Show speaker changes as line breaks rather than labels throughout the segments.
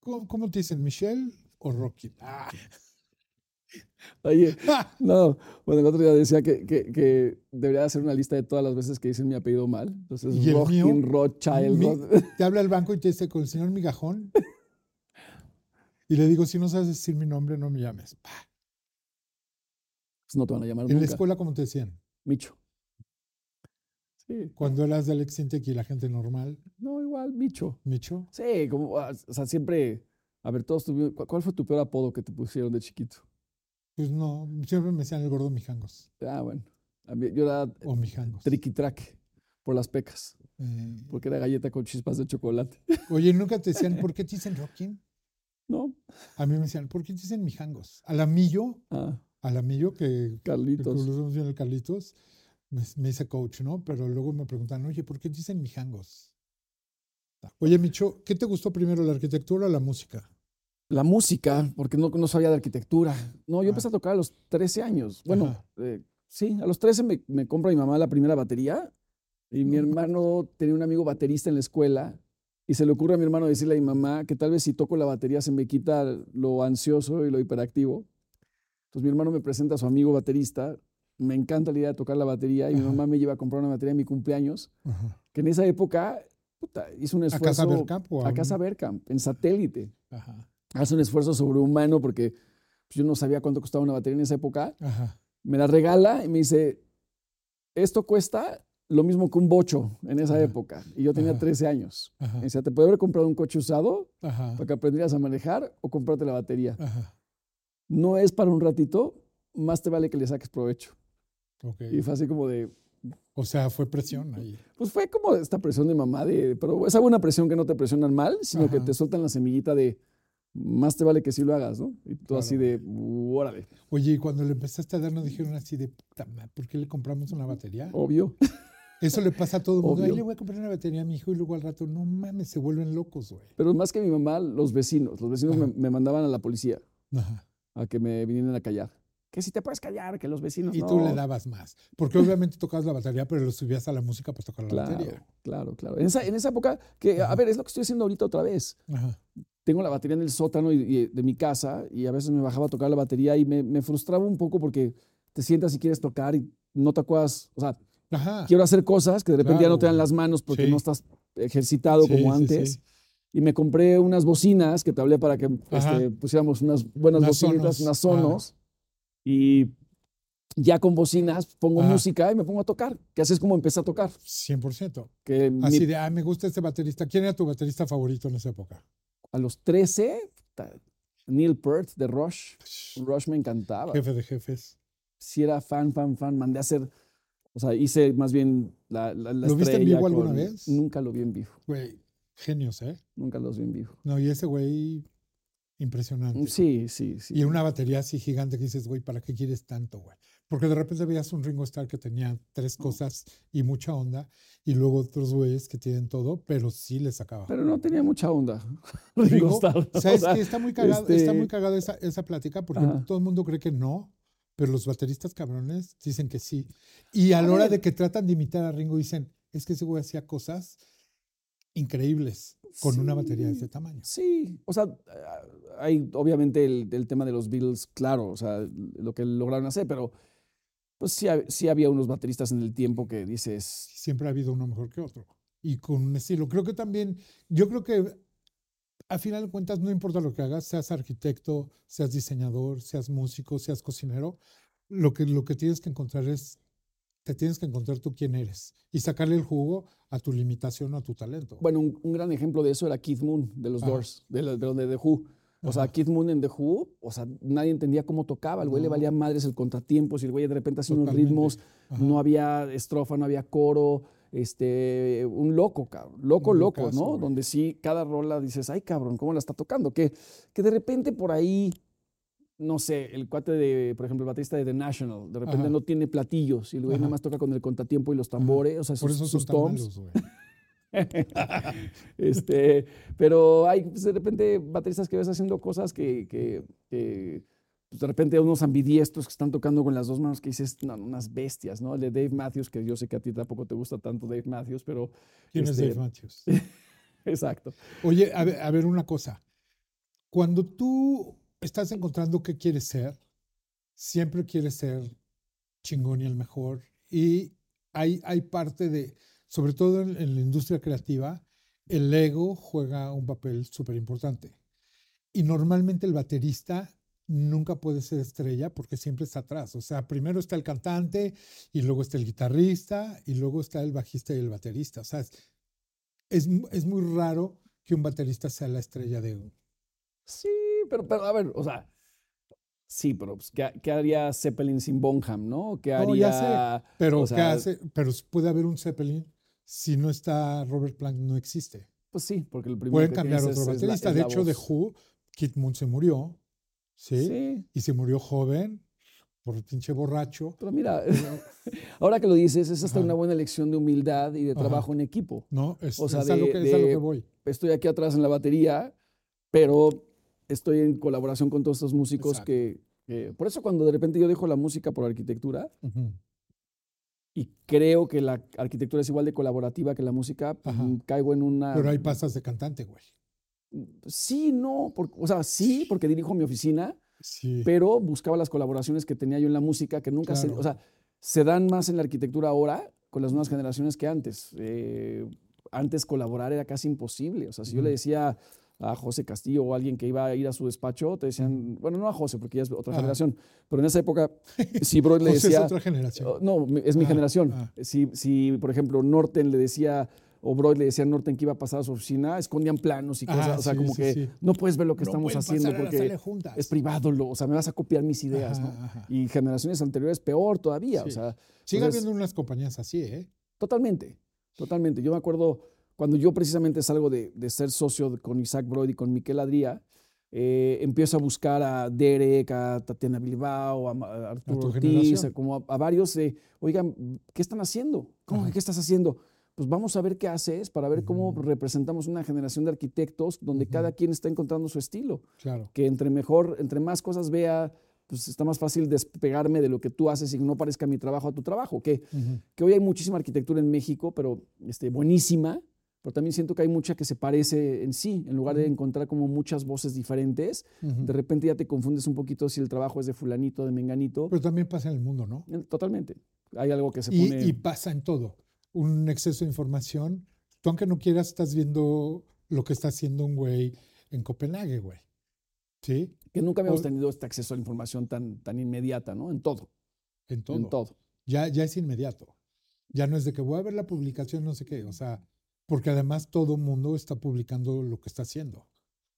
¿Cómo, cómo te dicen, Michelle o Rocky? Ah,
Oye, no, bueno, el otro día decía que, que, que debería hacer una lista de todas las veces que dicen mi apellido mal. Entonces,
¿Y el mío?
Rockin, Rothschild.
mi- te habla el banco y te dice, con el señor Migajón. Y le digo, si no sabes decir mi nombre, no me llames.
Pues no te van a llamar
En la escuela, como te decían?
Micho. Sí,
Cuando eras de Alex Sintek y la gente normal,
no, igual, Micho.
Micho.
Sí, como, ah, o sea, siempre, a ver, todos tuvimos, ¿cuál- ¿cuál fue tu peor apodo que te pusieron de chiquito?
Pues no, siempre me decían el gordo Mijangos
Ah, bueno, a mí- yo era
o Mijangos.
tricky track por las pecas,
Eh,
porque era galleta con chispas de chocolate.
oye, nunca te decían, ¿por qué te dicen Rockin?
¿No?
A mí me decían, ¿por qué te dicen Mijangos? Alamillo,
Ah,
Alamillo, que que
Carlitos.
bien el Carlitos, me, me dice coach, ¿no? Pero luego me preguntan, oye, ¿por qué te dicen Mijangos? Oye, Micho, ¿qué te gustó primero, la arquitectura o la música?
La música, porque no, no sabía de arquitectura. No, yo
Ah.
empecé a tocar a los 13 años. Bueno, eh, sí, a los 13 me, me compra mi mamá la primera batería y mi
No.
hermano tenía un amigo baterista en la escuela y se le ocurre a mi hermano decirle a mi mamá que tal vez si toco la batería se me quita lo ansioso y lo hiperactivo. Entonces mi hermano me presenta a su amigo baterista, me encanta la idea de tocar la batería y mi mamá me lleva a comprar una batería en mi cumpleaños,
Ajá.
que en esa época puta, hizo un
¿A
esfuerzo
Casa Bergkamp o
a Casa en satélite
Ajá.
Hace un esfuerzo sobrehumano porque pues, yo no sabía cuánto costaba una batería en esa época.
Ajá.
Me la regala y me dice, esto cuesta lo mismo que un bocho en esa
Ajá.
época. Y yo tenía
Ajá.
13 años. Me decía, ¿te puede haber comprado un coche usado para que aprendieras a manejar o comprarte la batería? No es para un ratito, más te vale que le saques provecho.
Ok.
Y fue así como de,
O sea, fue presión ahí.
pues fue como esta presión de mamá, de, pero esa buena presión que no te presionan mal, sino que te sueltan la semillita de, más te vale que sí lo hagas, ¿no? Y tú así de, órale,
Oye, y cuando le empezaste a dar, nos dijeron así de, puta madre, ¿por qué le compramos una batería?
obvio.
Eso le pasa a todo el mundo. Ahí
Obvio.
le voy a comprar una batería a mi hijo y luego al rato, no mames, se vuelven locos, güey.
Pero más que mi mamá, los vecinos. Los vecinos me, mandaban a la policía
Ajá.
a que me vinieran a callar. Que si te puedes callar, que los vecinos
Y
no.
tú le dabas más. Porque obviamente tocabas la batería, pero lo subías a la música para tocar la
Claro,
batería.
claro, claro. En esa, en esa época, que, a ver, es lo que estoy haciendo ahorita otra vez.
Ajá.
Tengo la batería en el sótano y- y de mi casa y a veces me bajaba a tocar la batería y me, me frustraba un poco porque te sientas y quieres tocar y no te acuerdas. O sea,
Ajá.
quiero hacer cosas que de repente ya no te dan
Claro.
las manos porque
Sí.
no estás ejercitado
Sí,
como antes.
sí.
Y me compré unas bocinas que te hablé para que este, pusiéramos unas buenas
Unas
bocinitas,
sonos.
unas sonos. Y ya con bocinas pongo
Ajá.
música y me pongo a tocar. Que así es como empecé a tocar.
100%.
Que mi-
Así de, ah, me gusta este baterista. ¿Quién era tu baterista favorito en esa época?
A los 13, puta, Neil Peart de Rush. Rush me encantaba.
Jefe de jefes.
Si era fan, fan, fan, mandé a hacer. O sea, hice más bien la, la, la
¿Lo viste en vivo alguna vez?
Nunca lo vi en vivo.
Güey, genios, ¿eh?
Nunca los vi en vivo.
No, y ese güey, impresionante.
Sí, sí, sí.
Y una batería así gigante que dices, güey, ¿para qué quieres tanto, güey? Porque de repente veías un Ringo Starr que tenía tres cosas y mucha onda, y luego otros güeyes que tienen todo, pero sí le sacaba.
Pero no tenía mucha onda. Ringo Starr, o
¿Sabes
sea,
qué? Está muy cagado, está
este-
muy cagada esa, esa plática porque
Ajá.
todo el mundo cree que no, pero los bateristas cabrones dicen que sí. Y a,
A
la hora
ver.
de que tratan de imitar a Ringo dicen, es que ese güey hacía cosas increíbles con una batería de
Sí.
ese tamaño.
Sí, o sea, hay obviamente el, el tema de los Beatles, claro, o sea, lo que lograron hacer, pero pues sí, hab- sí había unos bateristas en el tiempo que dices,
Siempre ha habido uno mejor que otro. Y con un estilo. Creo que también, yo creo que a final de cuentas, no importa lo que hagas, seas arquitecto, seas diseñador, seas músico, seas cocinero, lo que, lo que tienes que encontrar es, te tienes que encontrar tú quién eres y sacarle el jugo a tu limitación o a tu talento.
bueno, un, un gran ejemplo de eso era Keith Moon de los. Doors, de, la- de, de The Who. O sea. Keith Moon en The Who, o sea, nadie entendía cómo tocaba, el güey le valía madres el contratiempo, si el güey de repente hacía unos ritmos,
Ajá.
no había estrofa, no había coro, este, un loco, cabrón, loco,
Un
loco,
locazo,
¿no?
güey.
Donde sí, cada rola dices, ay, cabrón, ¿cómo la está tocando? Que, que de repente por ahí no sé, el cuate de, por ejemplo, el baterista de The National, de repente
Ajá.
no tiene platillos y el güey
Ajá.
nada más toca con el contratiempo y los tambores, o sea,
Por
sus,
eso
sus toms.
malos, güey.
este, pero hay pues, de repente bateristas que ves haciendo cosas que, que- que, pues, de repente unos ambidiestros que están tocando con las dos manos que dices, no, unas bestias, ¿no? El de Dave Matthews, que yo sé que a ti tampoco te gusta tanto Dave Matthews, pero...
¿Quién es
este,
Dave Matthews?
Exacto.
Oye, a ver, a ver una cosa. Cuando tú estás encontrando qué quieres ser, siempre quieres ser chingón y el mejor. Y hay, hay parte de, sobre todo en, en la industria creativa, el ego juega un papel súper importante. Y normalmente el baterista nunca puede ser estrella porque siempre está atrás. O sea, primero está el cantante y luego está el guitarrista y luego está el bajista y el baterista. O sea, es, es, mu- es muy raro que un baterista sea la estrella de un.
Sí, pero, pero a ver, o sea, sí, pero pues, ¿qué, qué haría Zeppelin sin Bonham, no? ¿Qué haría?
No, ya sé, Pero,
o
¿qué hace? Pero puede haber un Zeppelin si no está Robert Plant, no existe.
Pues sí, porque el primero
Pueden
que
cambiar otro baterista. de hecho, de
voz.
Who, Kit Moon se murió, ¿sí?
Sí,
Y se murió joven por pinche borracho.
pero mira, ahora que lo dices, es hasta
Ajá.
una buena lección de humildad y de
Ajá.
trabajo en equipo.
No, es,
O sea,
es a lo
de-
que, es a lo
de-
que voy.
Estoy aquí atrás en la batería, pero estoy en colaboración con todos estos músicos que, que- Por eso cuando de repente yo dejo la música por arquitectura
Ujú.
Y creo que la arquitectura es igual de colaborativa que la música, pues,
Ajá.
caigo en una...
Pero ahí pasas de cantante, güey.
Sí, no, por- o sea, sí, porque dirijo mi oficina,
Sí.
pero buscaba las colaboraciones que tenía yo en la música, que nunca se, o sea, se dan más en la arquitectura ahora con las nuevas generaciones que antes. Eh, antes colaborar era casi imposible. O sea, si yo le decía a José Castillo o alguien que iba a ir a su despacho, te decían, bueno, no a José, porque ya es otra
Ajá.
generación, pero en esa época, si Broad le
José
decía,
es otra generación.
Oh, No, es mi
Ah,
generación.
ah.
Si, si, por ejemplo, Norten le decía, o Broad le decía a Norten que iba a pasar a su oficina, escondían planos y cosas.
Ah,
o sea,
sí,
como
sí,
que
sí.
no puedes ver lo que
No
estamos haciendo porque es privado. Lo, o sea, me vas a copiar mis ideas,
Ajá,
¿no?
ajá.
Y generaciones anteriores peor todavía. O sea,
Sigue
entonces-
habiendo unas compañías así, ¿eh?
Totalmente, totalmente. Yo me acuerdo cuando yo precisamente salgo de, de ser socio con Isaac Broad y con Miquel Adría, eh, empiezo a buscar a Derek, a Tatiana Bilbao, a, Arturo
tu
Ortiz, a, como a, a varios de, oigan, ¿qué están haciendo? ¿Cómo que qué estás haciendo? Pues vamos a ver qué haces para ver cómo
Ujú.
representamos una generación de arquitectos donde
Ujú.
cada quien está encontrando su estilo.
Claro.
Que entre mejor, entre más cosas vea, pues está más fácil despegarme de lo que tú haces y que no parezca mi trabajo a tu trabajo. Que
Ujú.
que hoy hay muchísima arquitectura en México, pero este, buenísima, pero también siento que hay mucha que se parece en sí, en lugar de encontrar como muchas voces diferentes, de repente ya te confundes un poquito si el trabajo es de fulanito, de menganito.
Pero también pasa en el mundo, ¿no?
Totalmente. Hay algo que se
Y,
pone...
y pasa en todo. Un exceso de información. Tú, aunque no quieras, estás viendo lo que está haciendo un güey en Copenhague, güey. ¿Sí?
que nunca habíamos
o-
tenido este acceso a la información tan, tan inmediata, ¿no? En todo,
En todo.
en todo.
Ya, ya es inmediato. Ya no es de que voy a ver la publicación, no sé qué. O sea, porque además todo mundo está publicando lo que está haciendo.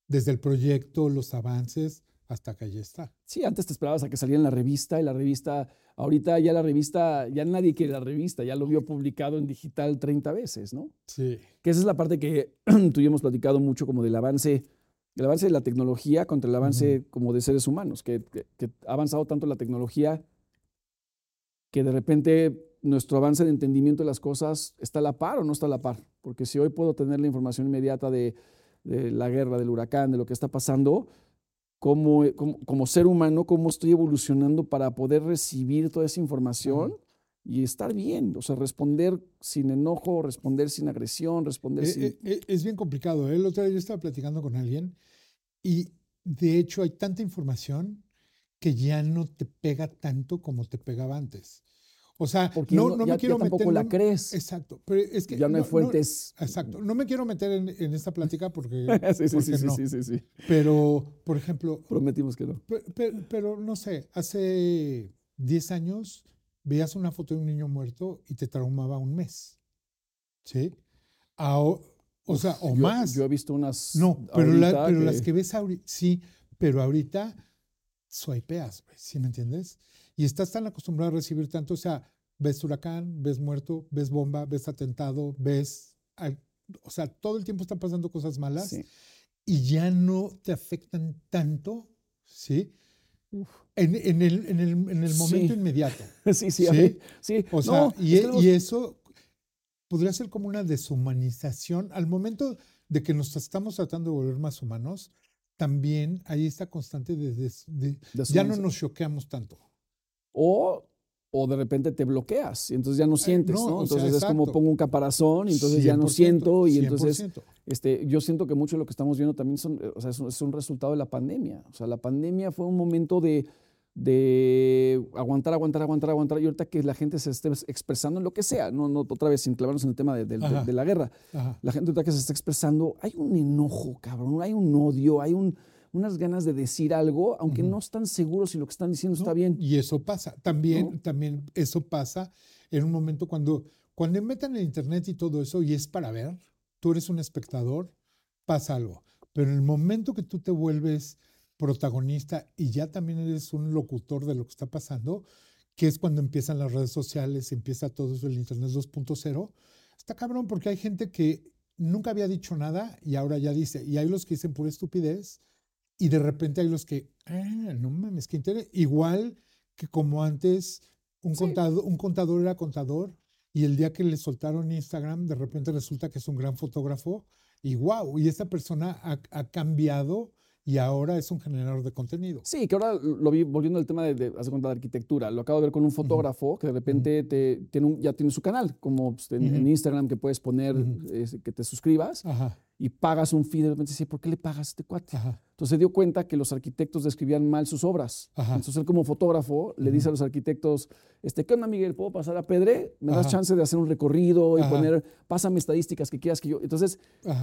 Desde el proyecto, los avances, hasta que ya está.
Sí, antes te esperabas a que saliera en la revista y la revista, ahorita ya la revista, ya nadie quiere la revista, ya lo vio publicado en digital 30 veces, ¿no?
Sí.
Que esa es la parte que tú y hemos platicado mucho como del avance, el avance de la tecnología contra el avance como de seres humanos, que, que- que ha avanzado tanto la tecnología que de repente nuestro avance de entendimiento de las cosas está a la par o no está a la par. Porque si hoy puedo tener la información inmediata de, de la guerra, del huracán, de lo que está pasando, como, como, como ser humano, cómo estoy evolucionando para poder recibir toda esa información y estar bien, o sea, responder sin enojo, responder sin agresión, responder
Eh,
sin...
eh, eh, es bien complicado. El otro día yo estaba platicando con alguien y de hecho hay tanta información que ya no te pega tanto como te pegaba antes. O sea,
porque
no,
no-
no
ya,
me quiero
ya tampoco
meter.
la
no-
crees.
Exacto. Pero es que
ya no hay fuentes.
exacto. No me quiero meter en, en esta plática porque.
sí, sí, sí,
porque
sí,
no.
sí, sí, sí.
Pero, por ejemplo,
Prometimos que no.
pe- pe- pero, no sé, hace 10 años veías una foto de un niño muerto y te traumaba un mes. ¿Sí? Ao- o sea, o
Yo-
más.
Yo he visto unas.
No, pero, la-
ahorita
pero
que-
las que ves ahorita, sí, pero ahorita swipeas, ¿sí me entiendes? Y estás tan acostumbrado a recibir tanto, o sea, ves huracán, ves muerto, ves bomba, ves atentado, ves, al- o sea, todo el tiempo están pasando cosas malas
Sí.
y ya no te afectan tanto, ¿sí? En, en el, en el, en el momento
Sí.
inmediato.
Sí, sí,
Sí.
sí.
O sea,
No,
y,
es
e-
que
y eso podría ser como una deshumanización. Al momento de que nos estamos tratando de volver más humanos, también hay esta constante de, des- de- ya no nos choqueamos tanto.
O, o de repente te bloqueas y entonces ya no sientes,
no,
¿no?
o sea,
Entonces es como pongo un caparazón y entonces ya no
100%,
siento y entonces
100%.
este, yo siento que mucho de lo que estamos viendo también son, eh, o sea, es, un- es un resultado de la pandemia. O sea, la pandemia fue un momento de, de aguantar, aguantar, aguantar, aguantar y ahorita que la gente se esté expresando en lo que sea, no, no otra vez sin clavarnos en el tema de, la guerra.
Ajá.
La gente ahorita que se está expresando, hay un enojo, cabrón, hay un odio, hay un, unas ganas de decir algo, aunque
Ujú.
no están seguros si lo que están diciendo está
¿no?
bien.
Y eso pasa. También,
¿No?
también eso pasa en un momento cuando, cuando metan el internet y todo eso y es para ver, tú eres un espectador, pasa algo. Pero en el momento que tú te vuelves protagonista y ya también eres un locutor de lo que está pasando, que es cuando empiezan las redes sociales, empieza todo eso, el internet 2.0, está cabrón porque hay gente que nunca había dicho nada y ahora ya dice, y hay los que dicen pura estupidez y de repente hay los que, ah, no mames, qué interés. Igual que como antes, un,
Sí.
contador, un contador era contador y el día que le soltaron Instagram, de repente resulta que es un gran fotógrafo y wow, y esta persona ha, ha cambiado y ahora es un generador de contenido.
Sí, que ahora lo vi volviendo al tema de, de, cuenta, de arquitectura. Lo acabo de ver con un fotógrafo que de repente te, tiene un- ya tiene su canal, como pues, en. Instagram que puedes poner
Ujú.
es, que te suscribas
Ajá,
y pagas un fee. De repente dice, ¿por qué le pagas a este cuate?
ajá,
Entonces se dio cuenta que los arquitectos describían mal sus obras.
Ajá.
Entonces él como fotógrafo le dice a los arquitectos, este, ¿qué onda Miguel? ¿Puedo pasar a Pedre? ¿Me das
Ajá.
chance de hacer un recorrido y poner, pásame estadísticas que quieras que yo... Entonces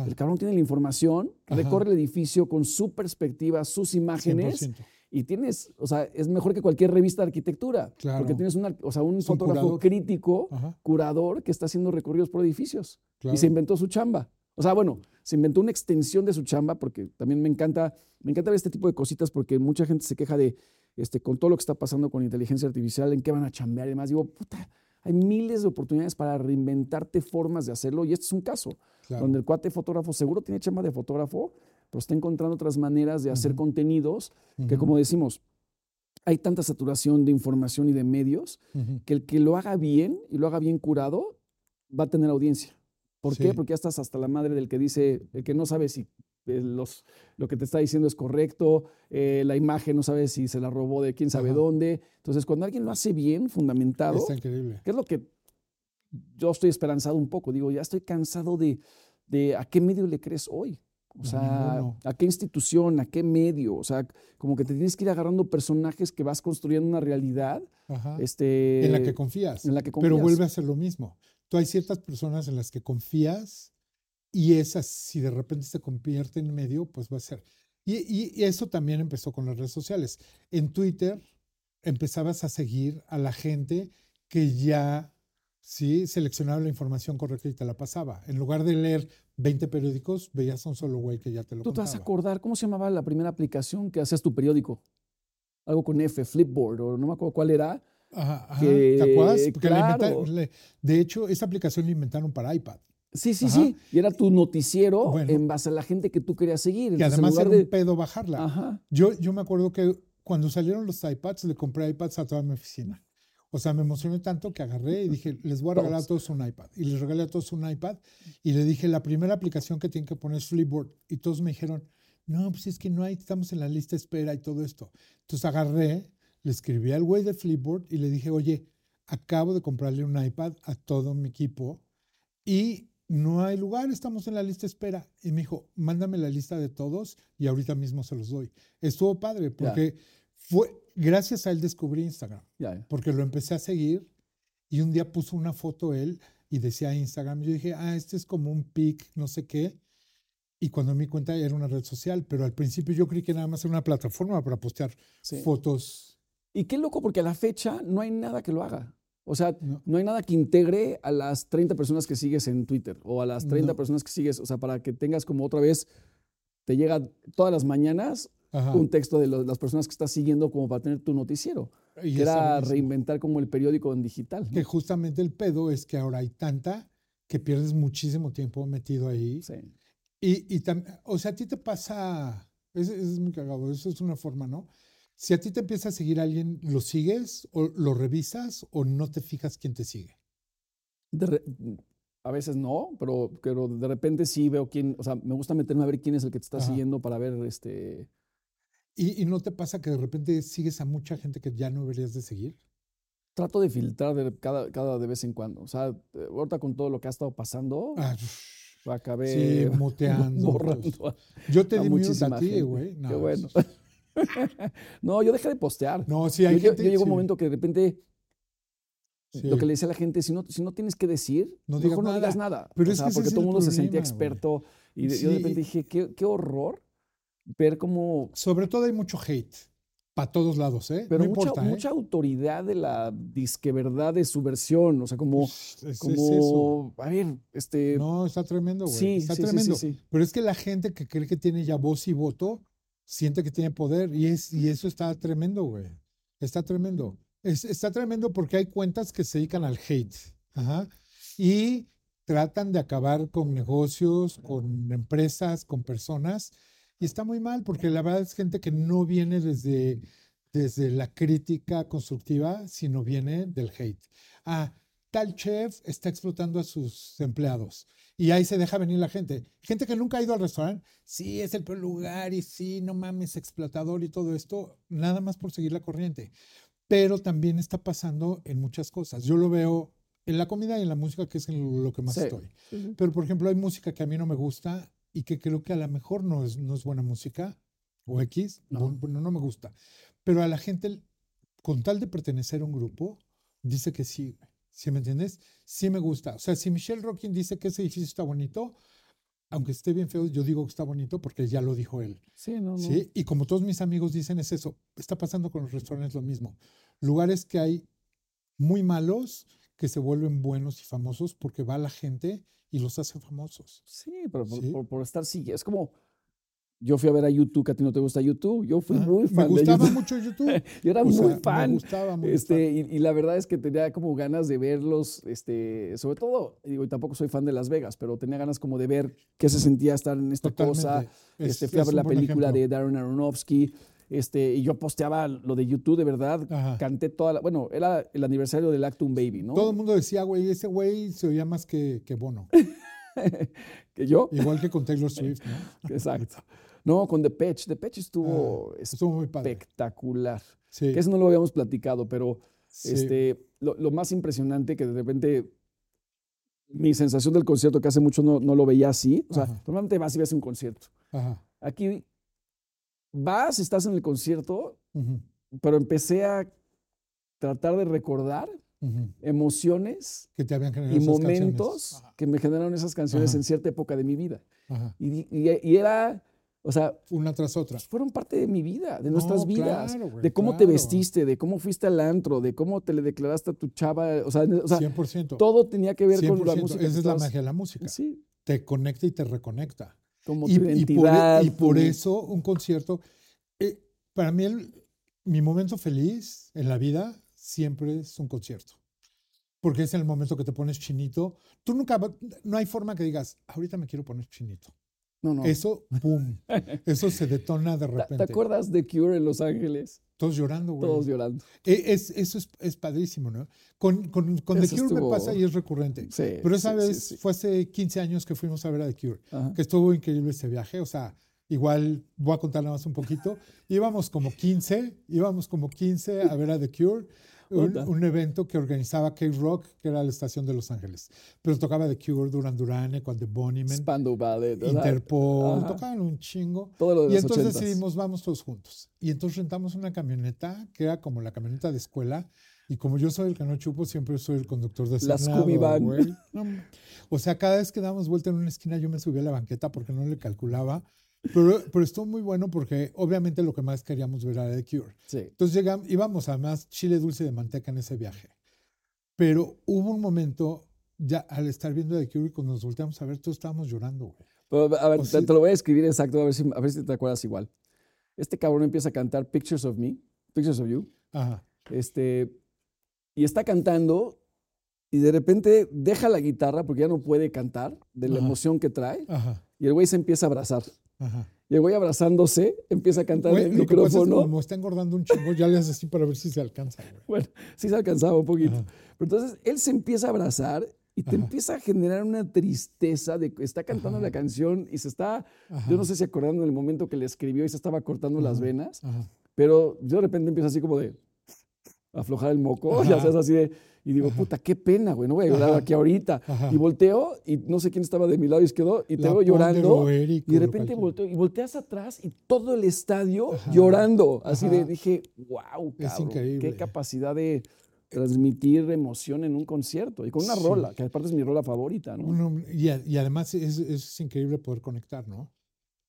el cabrón tiene la información, recorre el edificio con su perspectiva, sus imágenes
100%.
y tienes, o sea, es mejor que cualquier revista de arquitectura,
Claro.
porque tienes una, o sea, un fotógrafo
curador.
crítico,
Ajá,
curador que está haciendo recorridos por edificios
claro.
y se inventó su chamba. O sea, bueno, se inventó una extensión de su chamba porque también me encanta, me encanta ver este tipo de cositas porque mucha gente se queja de, este, con todo lo que está pasando con inteligencia artificial, en qué van a chambear y demás. Digo, puta, hay miles de oportunidades para reinventarte formas de hacerlo y este es un caso
claro.
donde el cuate fotógrafo seguro tiene chamba de fotógrafo, pero está encontrando otras maneras de hacer contenidos que, como decimos, hay tanta saturación de información y de medios que el que lo haga bien y lo haga bien curado va a tener audiencia. ¿Por qué? Porque ya estás hasta la madre del que dice, el que no sabe si eh, los, lo que te está diciendo es correcto, eh, la imagen no sabe si se la robó de quién sabe
Ajá.
dónde. Entonces, cuando alguien lo hace bien, fundamentado,
Está increíble.
¿Qué es lo que yo estoy esperanzado un poco? Digo, ya estoy cansado de, de a qué medio le crees hoy. O sea, a qué institución, a qué medio. O sea, como que te tienes que ir agarrando personajes que vas construyendo una realidad
Ajá.
este,
en la que confías.
en la que
Pero
confías.
vuelve a ser lo mismo. Tú hay ciertas personas en las que confías y esas, si de repente se convierte en medio, pues va a ser. Y, y- y eso también empezó con las redes sociales. En Twitter empezabas a seguir a la gente que ya sí seleccionaba la información correcta y te la pasaba. En lugar de leer 20 periódicos, veías a un solo güey que ya te lo
Tú te vas a acordar, ¿cómo se llamaba la primera aplicación que hacías tu periódico? Algo con F, Flipboard, o no me acuerdo cuál era.
Ajá, ajá.
que-
¿Te acuerdas? Porque
claro.
le- de hecho, esa aplicación la inventaron para iPad.
Sí, sí,
Ajá.
sí. Y era tu noticiero
Bueno.
en base a la gente que tú querías seguir. En
además era
de-
un pedo bajarla.
Ajá.
Yo, yo me acuerdo que cuando salieron los iPads, le compré iPads a toda mi oficina. O sea, me emocioné tanto que agarré y dije, les voy a regalar a todos un iPad. Y les regalé a todos un iPad. Y le dije, la primera aplicación que tienen que poner es Flipboard. Y todos me dijeron, no, pues es que no hay, estamos en la lista de espera y todo esto. Entonces agarré, le escribí al güey de Flipboard y le dije, oye, acabo de comprarle un iPad a todo mi equipo y no hay lugar, estamos en la lista de espera. Y me dijo, mándame la lista de todos y ahorita mismo se los doy. Estuvo padre porque fue, gracias a él descubrí Instagram,
Ya, ya.
porque lo empecé a seguir y un día puso una foto él y decía Instagram. Yo dije, ah, este es como un pic, no sé qué. Y cuando me di cuenta era una red social, pero al principio yo creí que nada más era una plataforma para postear
Sí.
fotos.
Y qué loco, porque a la fecha no hay nada que lo haga. O sea,
No.
no hay nada que integre a las 30 personas que sigues en Twitter o a las 30
No.
personas que sigues, o sea, para que tengas como otra vez, te llega todas las mañanas
Ajá.
un texto de las personas que estás siguiendo como para tener tu noticiero,
Y
que era
buenísimo.
reinventar como el periódico en digital. ¿no?
Que justamente el pedo es que ahora hay tanta que pierdes muchísimo tiempo metido ahí.
Sí.
Y, y o sea, a ti te pasa, es, es muy cagado, eso es una forma, ¿no? Si a ti te empieza a seguir alguien, ¿lo sigues o lo revisas o no te fijas quién te sigue?
Re- a veces no, pero, pero de repente sí veo quién, o sea, me gusta meterme a ver quién es el que te está
Ajá.
siguiendo para ver este.
¿Y, y no te pasa que de repente sigues a mucha gente que ya no deberías de seguir?
Trato de filtrar de cada, cada de vez en cuando. O sea, eh, ahorita con todo lo que ha estado pasando,
Ah,
acabé
sí, muteando.
borrando
pues.
a-
Yo te
a
di
muchísima
a ti, güey. No,
Qué bueno. no, yo dejé de postear.
No, sí, hay
yo-
gente.
yo llegó un momento que de repente
sí.
lo que le decía a la gente, si no, si no tienes que decir,
No digas
mejor no
nada.
digas nada.
Pero
O
es
sea,
que
porque
es
todo el mundo se sentía experto y de, yo de repente dije, qué, qué horror ver cómo
Sobre todo hay mucho hate. Para todos lados, ¿eh?
Pero
no
mucha,
importa, ¿eh?
mucha autoridad de la disque verdad de su versión. O sea, como,
Pues, es, es
como
eso.
a ver, este.
No, está tremendo, güey.
sí,
está tremendo. Pero es que la gente que cree que tiene ya voz y voto, siente que tiene poder. Y, es, y eso está tremendo, güey. Está tremendo. Es- está tremendo porque hay cuentas que se dedican al hate. Y tratan de acabar con negocios, con empresas, con personas. Y está muy mal porque la verdad es gente que no viene desde, desde la crítica constructiva, sino viene del hate. Ah, tal chef está explotando a sus empleados. Y ahí se deja venir la gente. Gente que nunca ha ido al restaurante. Sí, es el peor lugar y sí, no mames, explotador y todo esto. Nada más por seguir la corriente. Pero también está pasando en muchas cosas. Yo lo veo en la comida y en la música, que es en lo que más
Sí.
estoy. Pero, por ejemplo, hay música que a mí no me gusta y que creo que a lo mejor no es, no es buena música o X,
No.
bueno, no me gusta. Pero a la gente, con tal de pertenecer a un grupo, dice que sí. güey. ¿Sí me entiendes? Sí me gusta. O sea, si Michelle Rockin dice que ese edificio está bonito, aunque esté bien feo, yo digo que está bonito porque ya lo dijo él.
Sí, no, no.
¿sí? Y como todos mis amigos dicen, es eso. Está pasando con los restaurantes lo mismo. Lugares que hay muy malos que se vuelven buenos y famosos porque va la gente y los hace famosos.
Sí, pero por,
Sí.
por- por estar siguiendo. Es como. Yo fui a ver a YouTube, que a ti no te gusta YouTube. Yo fui
Ah,
muy
me
fan de
gustaba
YouTube.
mucho YouTube.
Yo era
O
muy
sea, Me
fan.
gustaba muy
Este, y, y la verdad es que tenía como ganas de verlos, este, sobre todo, digo, y tampoco soy fan de Las Vegas, pero tenía ganas como de ver qué se sentía estar en esta cosa.
Totalmente. Es-
Este, fui a ver la película
ejemplo.
de Darren Aronofsky, este, y yo posteaba lo de YouTube, de verdad,
Ajá.
canté toda la, bueno, era el aniversario del Actum Baby, ¿no?
Todo el mundo decía, güey, ese güey se oía más que, que Bono.
que yo,
Igual que con Taylor Swift, ¿no?
exacto. No, con Depeche, Depeche estuvo
Ah, Estuvo muy padre.
espectacular.
Sí,
Que eso no lo habíamos platicado, pero
sí.
Este, lo, lo más impresionante que de repente mi sensación del concierto, que hace mucho no, no lo veía así, o sea,
Ajá.
normalmente vas y ves un concierto.
Ajá.
Aquí vas, estás en el concierto, pero empecé a tratar de recordar emociones
Que te habían generado
y momentos que me generaron esas canciones
Ajá.
en cierta época de mi vida. y- y era, o sea,
Una tras otra.
fueron parte de mi vida, de
No,
nuestras vidas,
claro,
de cómo te vestiste, de cómo fuiste al antro, de cómo te le declaraste a tu chava, o sea, o sea
100%.
todo tenía que ver con la
100%.
música.
Esa es la magia de la música.
Sí,
Te conecta y te reconecta.
como
Y,
tu
y por, e-
identidad.
y por
tu-
eso un concierto, eh, para mí el- mi momento feliz en la vida siempre es un concierto. Porque es el momento que te pones chinito. Tú nunca, no hay forma que digas, ahorita me quiero poner chinito.
No, no.
Eso, ¡pum! Eso se detona de
¿Te-
repente.
¿Te acuerdas de Cure en Los Ángeles?
Todos llorando, güey.
Todos llorando.
E- Es, eso es, es padrísimo, ¿no? Con, con, con The Cure me
estuvo-
pasa y es recurrente.
Sí.
Pero esa
sí,
vez
sí.
fue hace 15 años que fuimos a ver a The Cure.
Ajá.
que estuvo increíble ese viaje. O sea, igual voy a contar nada más un poquito. Íbamos como 15, íbamos como 15 a ver a The Cure, un, un evento que organizaba K-Rock, que era la estación de Los Ángeles. Pero tocaba The Cure, Duran Duran, con The Bunnymen,
Spandau Ballet.
Interpol,
Ajá.
tocaban un chingo.
Todo lo de
Y
los
entonces
80s.
decidimos, vamos todos juntos. Y entonces rentamos una camioneta, que era como la camioneta de escuela. Y como yo soy el que no chupo, siempre soy el conductor de ese
La Scooby Van.
O sea, cada vez que dábamos vuelta en una esquina, yo me subía a la banqueta porque no le calculaba. Pero, pero estuvo muy bueno porque obviamente lo que más queríamos ver era The Cure.
Sí.
Entonces llegamos, íbamos además chile dulce de manteca en ese viaje. Pero hubo un momento, ya al estar viendo The Cure, cuando nos volteamos a ver, todos estábamos llorando, güey.
Pero, a ver, te, te lo voy a escribir exacto, a ver, si, a ver si te acuerdas igual. Este cabrón empieza a cantar Pictures of Me, Pictures of You,
Ajá.
este, y está cantando y de repente deja la guitarra porque ya no puede cantar de la
Ajá.
emoción que trae
Ajá.
y el güey se empieza a abrazar.
Ajá.
Y el güey abrazándose empieza a cantar
Güey,
en el
lo que pasa es que
micrófono.
como está engordando un chingo, ya le haces así para ver si se alcanza, güey.
Bueno, sí se alcanzaba un poquito.
Ajá.
Pero entonces él se empieza a abrazar y te
Ajá.
empieza a generar una tristeza de que está cantando
Ajá.
la canción y se está,
Ajá.
yo no sé si acordando del momento que le escribió y se estaba cortando las venas, pero yo de repente empiezo así como de aflojar el moco, ya sabes, así de, y digo,
Ajá.
puta, qué pena, güey, no voy a llorar
Ajá.
aquí ahorita.
Ajá.
Y volteo y no sé quién estaba de mi lado izquierdo y te veo llorando. Y de repente volteo y volteas atrás y todo el estadio llorando. Así de, dije, wow, cabrón, qué capacidad de transmitir emoción en un concierto y con una
Sí.
rola, que aparte es mi rola favorita, ¿no?
Uno- y, a- y además es, es increíble poder conectar, ¿no?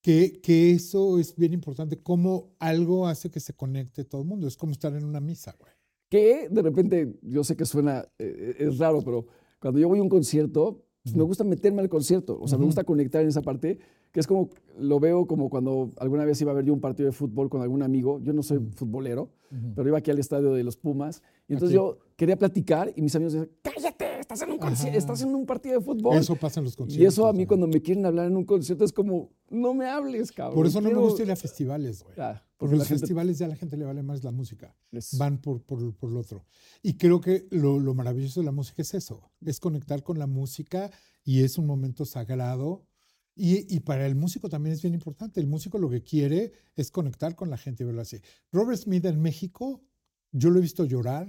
Que, que eso es bien importante, cómo algo hace que se conecte todo el mundo. Es como estar en una misa, güey.
Que de repente, yo sé que suena, eh, es raro, pero cuando yo voy a un concierto, pues, me gusta meterme al concierto, o sea, me gusta conectar en esa parte, que es como, lo veo como cuando alguna vez iba a ver yo un partido de fútbol con algún amigo, yo no soy
Ujú.
futbolero, pero iba aquí al estadio de los Pumas, y entonces
Aquí.
yo quería platicar y mis amigos decían, cállate, estás en un, estás en un partido de fútbol.
Eso pasa en los conciertos.
y eso a mí cuando me quieren hablar en un concierto es como, no me hables, cabrón.
Por eso no me
quiero-".
gusta ir a festivales, güey.
Ah,
Porque
porque
los
gente
festivales ya a la gente le vale más la música. Van por, por, por lo otro. Y creo que lo, lo maravilloso de la música es eso. Es conectar con la música y es un momento sagrado. Y, y para el músico también es bien importante. El músico lo que quiere es conectar con la gente y verlo así. Robert Smith en México, yo lo he visto llorar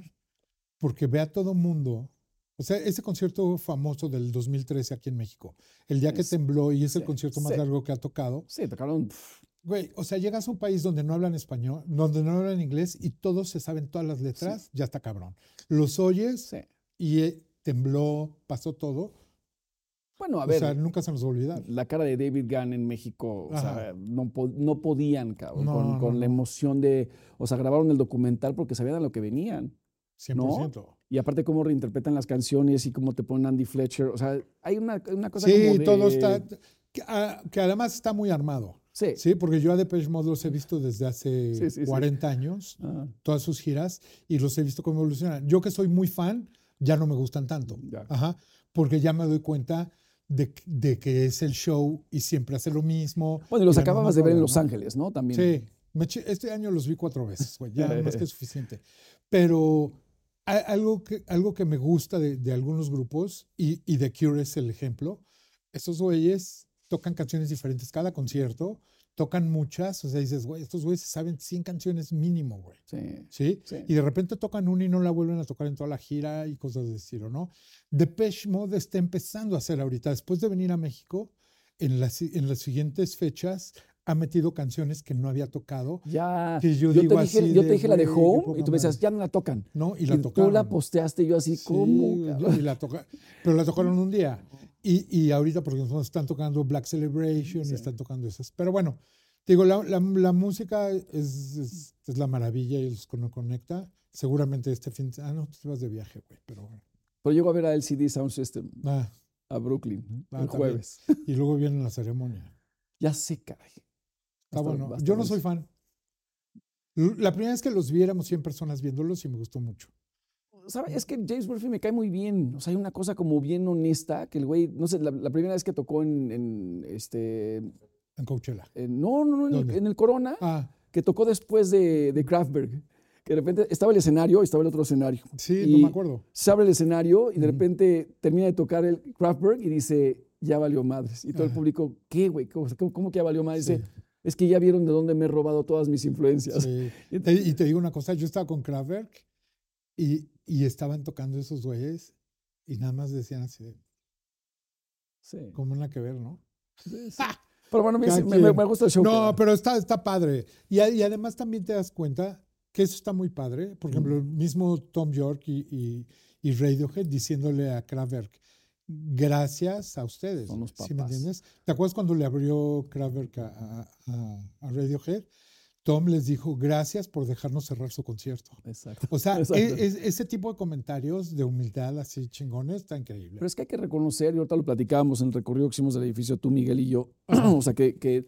porque ve a todo mundo. O sea, ese concierto famoso del 2013 aquí en México, el día que tembló y es el
sí,
concierto más
sí.
largo que ha tocado,
Sí, tocaron
Güey, o sea, llegas a un país donde no hablan español, donde no hablan inglés y todos se saben todas las letras, ya está cabrón. Los oyes y eh, tembló, pasó todo.
Bueno, a
o
ver,
sea, nunca se nos va a olvidar.
la cara de David Gunn en México, o sea, no, po- no podían, cabrón,
No,
con,
no,
con la emoción de, o sea, grabaron el documental porque sabían a lo que venían.
100%.
Y aparte cómo reinterpretan las canciones y cómo te ponen Andy Fletcher, o sea, hay una, una cosa
Sí,
como de...
todo está. Que, ah, que además está muy armado.
Sí.
Sí, porque yo a Depeche Mode los he visto desde hace
Sí, sí, sí.
40 años, todas sus giras, y los he visto cómo evolucionan. Yo que soy muy fan, ya no me gustan tanto.
ya.
Ajá, porque ya me doy cuenta de, que- de que es el show y siempre hace lo mismo.
Bueno, y los
y
acababas de ver en Los. Ángeles, ¿no? También.
Sí, este año los vi cuatro veces, güey, ya más que suficiente. Pero algo que, algo que me gusta de, de algunos grupos, y, y The Cure es el ejemplo, estos güeyes tocan canciones diferentes cada concierto, tocan muchas, o sea, dices, güey, estos güeyes saben 100 canciones mínimo, güey.
Sí.
¿Sí?
Sí.
Y de repente tocan una y no la vuelven a tocar en toda la gira y cosas de estilo, ¿no? Depeche Mode está empezando a hacer ahorita, después de venir a México, en las, en las siguientes fechas, ha metido canciones que no había tocado,
Ya.
Que yo
yo,
digo
te dije,
así
yo
de,
te dije la de Home y tú me decías, ya no la tocan.
¿no? Y la
y
tocaron.
tú la posteaste y yo así,
Sí,
¿cómo?
y la toca- pero la tocaron un día. Y, y ahorita, porque nos están tocando Black Celebration
Sí.
y están tocando esas. Pero bueno, te digo, la, la- la música es, es- es la maravilla y los cono- conecta. Seguramente este fin Ah, no, tú te vas de viaje, güey, pero bueno.
Pero llego a ver a LCD Sound System
Ah,
a Brooklyn
Ah,
el
también.
jueves.
y luego viene la ceremonia.
Ya sé, caray.
Está bueno. Yo no soy fan. La primera vez que los viéramos 100 personas viéndolos y me gustó mucho.
¿Sabes? Es que James Murphy me cae muy bien. O sea, hay una cosa como bien honesta que el güey, no sé, la, la primera vez que tocó en, en, este.
En Coachella.
en- no, no, no, en el, en el Corona,
Ah,
que tocó después de, de Kraftwerk. Que de repente estaba el escenario y estaba el otro escenario.
sí,
Y-
no me acuerdo.
Se abre el escenario y de repente termina de tocar el Kraftwerk y dice, ya valió madres. Y todo el público, ¿qué, güey? ¿Cómo, cómo- que ya valió madres? Dice,
Sí.
Es que ya vieron de dónde me he robado todas mis influencias.
Sí.
Y
Te- Y te digo una cosa, yo estaba con Kraftwerk y, y estaban tocando esos güeyes y nada más decían así, de,
Sí,
como nada que ver, ¿no?
sí, sí. Pero bueno, me, gusta el show.
No, pero está, está padre. Y además también te das cuenta que eso está muy padre. Por ejemplo, el mismo Tom York y, y, y Radiohead diciéndole a Kraftwerk, gracias a ustedes.
Son los
¿Sí me
papás.
entiendes? ¿Te acuerdas cuando le abrió Kraftwerk a, a- a- Radiohead? Tom les dijo, gracias por dejarnos cerrar su concierto.
Exacto.
O sea,
Exacto.
e- es- ese tipo de comentarios de humildad así chingones está increíble.
Pero es que hay que reconocer, y ahorita lo platicábamos en el recorrido que hicimos del edificio, tú, Miguel y yo, o sea, que, que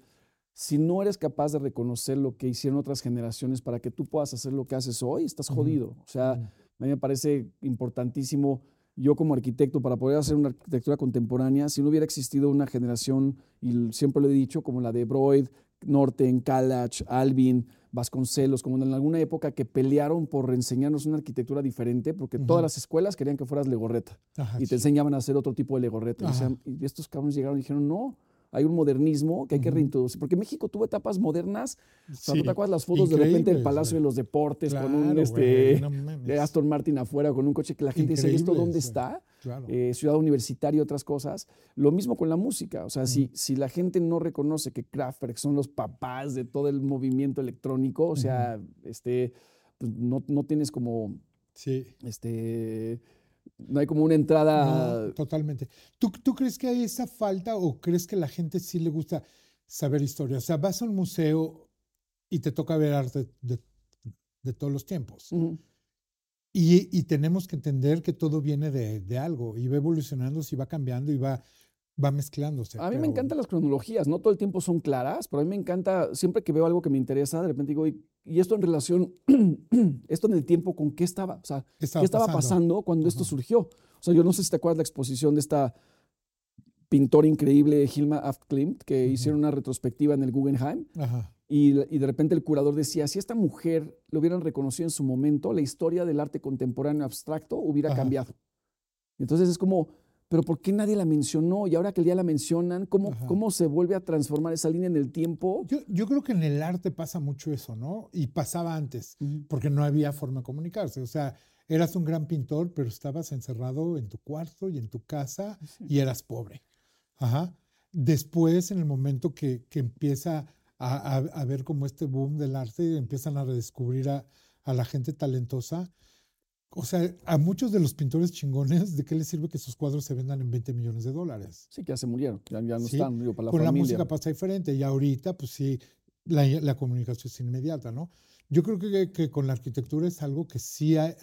si no eres capaz de reconocer lo que hicieron otras generaciones para que tú puedas hacer lo que haces hoy, estás jodido. O sea, a mí me parece importantísimo, yo como arquitecto, para poder hacer una arquitectura contemporánea, si no hubiera existido una generación, y siempre lo he dicho, como la de Broid, Norten, Kalach, Alvin, Vasconcelos, como en alguna época que pelearon por enseñarnos una arquitectura diferente, porque todas las escuelas querían que fueras legorreta
Ajá,
y te
sí.
enseñaban a hacer otro tipo de legorreta. Y,
Ajá.
decían- y estos cabrones llegaron y dijeron, no, hay un modernismo que hay que reintroducir. Porque México tuvo etapas modernas. O sea, ¿tú
Sí,
te acuerdas las fotos de repente del Palacio de los Deportes con un este,
no.
Aston Martin afuera con un coche que la gente dice, ¿y esto dónde está?
Claro.
Eh, ciudad universitaria y otras cosas. Lo mismo con la música. O sea, si, si la gente no reconoce que Kraftwerk son los papás de todo el movimiento electrónico, o sea, este, pues no, no tienes como,
sí.
este, no hay como una entrada.
No, totalmente. ¿Tú, ¿Tú crees que hay esa falta o crees que la gente sí le gusta saber historia? O sea, vas a un museo y te toca ver arte de, de todos los tiempos. Y, y tenemos que entender que todo viene de, de algo y va evolucionando, y va cambiando y va, va mezclándose.
A mí me encantan las cronologías, no todo el tiempo son claras, pero a mí me encanta, siempre que veo algo que me interesa, de repente digo, ¿y, y esto en relación, esto en el tiempo, con qué estaba? O sea,
¿Qué
¿qué estaba pasando cuando esto surgió? O sea, yo no sé si te acuerdas la exposición de esta pintora increíble, Hilma af Klimt, que hicieron una retrospectiva en el Guggenheim,
Ajá.
y, y de repente el curador decía, si esta mujer lo hubieran reconocido en su momento, la historia del arte contemporáneo abstracto hubiera cambiado. Entonces es como, pero ¿por qué nadie la mencionó? Y ahora que el día la mencionan, ¿cómo,
Ajá.
¿cómo se vuelve a transformar esa línea en el tiempo?
Yo, yo creo que en el arte pasa mucho eso, ¿no? Y pasaba antes, porque no había forma de comunicarse. O sea, eras un gran pintor, pero estabas encerrado en tu cuarto y en tu casa y eras pobre. Ajá. Después, en el momento que, que empieza a, a, a ver como este boom del arte, empiezan a redescubrir a, a la gente talentosa. O sea, a muchos de los pintores chingones, ¿de qué les sirve que sus cuadros se vendan en 20 millones de dólares?
Sí, que ya se murieron, ya, ya no
Sí,
están, digo, para la
Con la
familia.
música pasa diferente y ahorita, pues sí, la, la comunicación es inmediata, ¿no? Yo creo que, que con la arquitectura es algo que sí hay-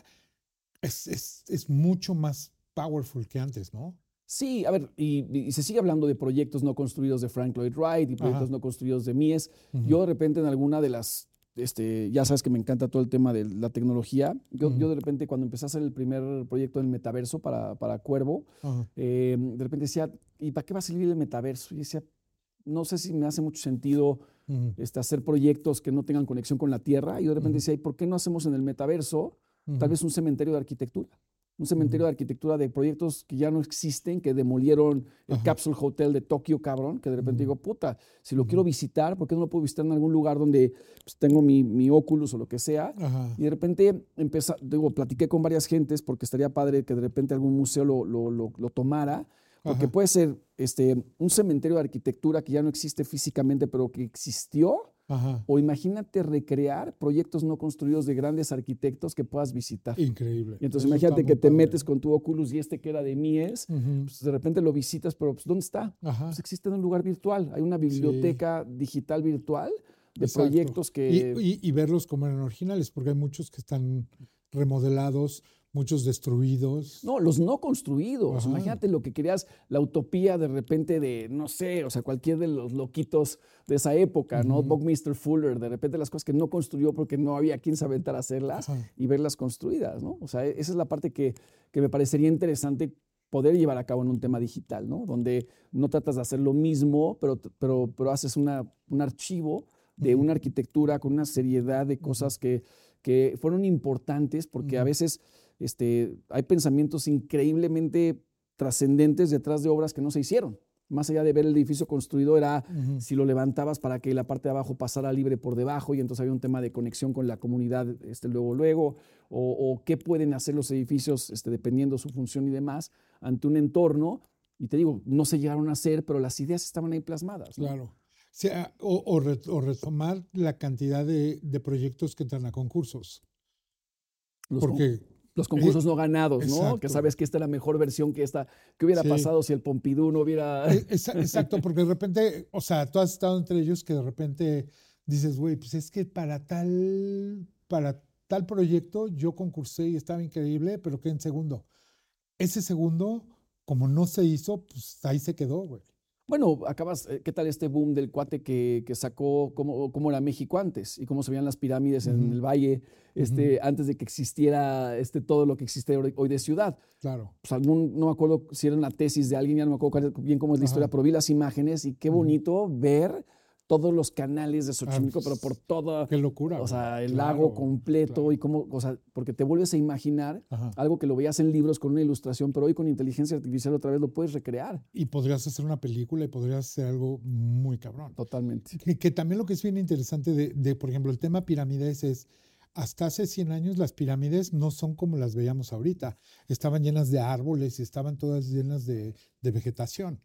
es, es, es mucho más powerful que antes, ¿no?
Sí, a ver, y, y se sigue hablando de proyectos no construidos de Frank Lloyd Wright y proyectos
Ajá.
no construidos de Mies.
Ujú.
Yo de repente en alguna de las, este, ya sabes que me encanta todo el tema de la tecnología, yo, yo de repente cuando empecé a hacer el primer proyecto del metaverso para, para Cuervo, eh, de repente decía, ¿y para qué va a servir el metaverso? Y decía, no sé si me hace mucho sentido este, hacer proyectos que no tengan conexión con la Tierra. Y yo de repente decía, ¿y por qué no hacemos en el metaverso tal vez un cementerio de arquitectura? Un cementerio de arquitectura de proyectos que ya no existen, que demolieron el
Ajá.
Capsule Hotel de Tokio, cabrón, que de repente digo, puta, si lo quiero visitar, ¿por qué no lo puedo visitar en algún lugar donde pues, tengo mi, mi Oculus o lo que sea?
Ajá.
Y de repente empezó, digo, platiqué con varias gentes porque estaría padre que de repente algún museo lo, lo, lo- lo tomara, porque puede ser este, un cementerio de arquitectura que ya no existe físicamente, pero que existió,
Ajá.
o imagínate recrear proyectos no construidos de grandes arquitectos que puedas visitar.
Increíble.
Y entonces
Eso
imagínate que te
padre.
metes con tu Oculus y este que era de Mies, pues de repente lo visitas, pero pues ¿dónde está?
Ajá.
Pues existe en un lugar virtual. Hay una biblioteca digital virtual de
Exacto.
proyectos que...
Y, y- y verlos como eran originales, porque hay muchos que están remodelados, muchos destruidos.
No, los no construidos.
Ajá.
Imagínate lo que querías, la utopía de repente de, no sé, o sea, cualquier de los loquitos de esa época, ¿no?
Ujú.
Buckminster Fuller, de repente las cosas que no construyó porque no había quien se aventara a hacerlas
Ajá.
y verlas construidas, ¿no? O sea, esa es la parte que, que me parecería interesante poder llevar a cabo en un tema digital, ¿no? Donde no tratas de hacer lo mismo, pero, pero, pero haces una, un archivo de
Ujú.
una arquitectura con una seriedad de cosas que, que fueron importantes porque a
Ujú.
veces este, hay pensamientos increíblemente trascendentes detrás de obras que no se hicieron. Más allá de ver el edificio construido, era si lo levantabas para que la parte de abajo pasara libre por debajo y entonces había un tema de conexión con la comunidad este, luego, luego, o, o qué pueden hacer los edificios este, dependiendo su función y demás ante un entorno. Y te digo, no se llegaron a hacer, pero las ideas estaban ahí plasmadas. ¿no?
Claro. O, sea, o, o re- o retomar la cantidad de, de proyectos que entran a concursos.
Los,
Porque
los concursos no ganados, ¿no?
exacto.
Que sabes que esta es la mejor versión que esta. ¿Qué hubiera
Sí.
pasado si el Pompidou no hubiera...
E- exa- Exacto, porque de repente, o sea, tú has estado entre ellos que de repente dices, güey, pues es que para tal, para tal proyecto yo concursé y estaba increíble, pero quedé en segundo. Ese segundo, como no se hizo, pues ahí se quedó, güey.
Bueno, acabas, eh, ¿qué tal este boom del cuate que, que sacó cómo, cómo era México antes y cómo se veían las pirámides en el valle este, antes de que existiera este, todo lo que existe hoy de ciudad?
Claro.
Pues algún, no me acuerdo si era una tesis de alguien, ya no me acuerdo bien cómo es la
Ajá.
historia, pero vi las imágenes y qué bonito ver todos los canales de Xochimilco, pero por toda,
Qué locura.
o sea, el
Claro,
lago completo
claro.
y cómo, o sea, porque te vuelves a imaginar
Ajá.
algo que lo veías en libros con una ilustración, pero hoy con inteligencia artificial otra vez lo puedes recrear
Y podrías hacer una película y podrías hacer algo muy cabrón.
totalmente.
Que, que también lo que es bien interesante de, de, por ejemplo, el tema pirámides es, hasta hace 100 años las pirámides no son como las veíamos ahorita. Estaban llenas de árboles y estaban todas llenas de, de vegetación.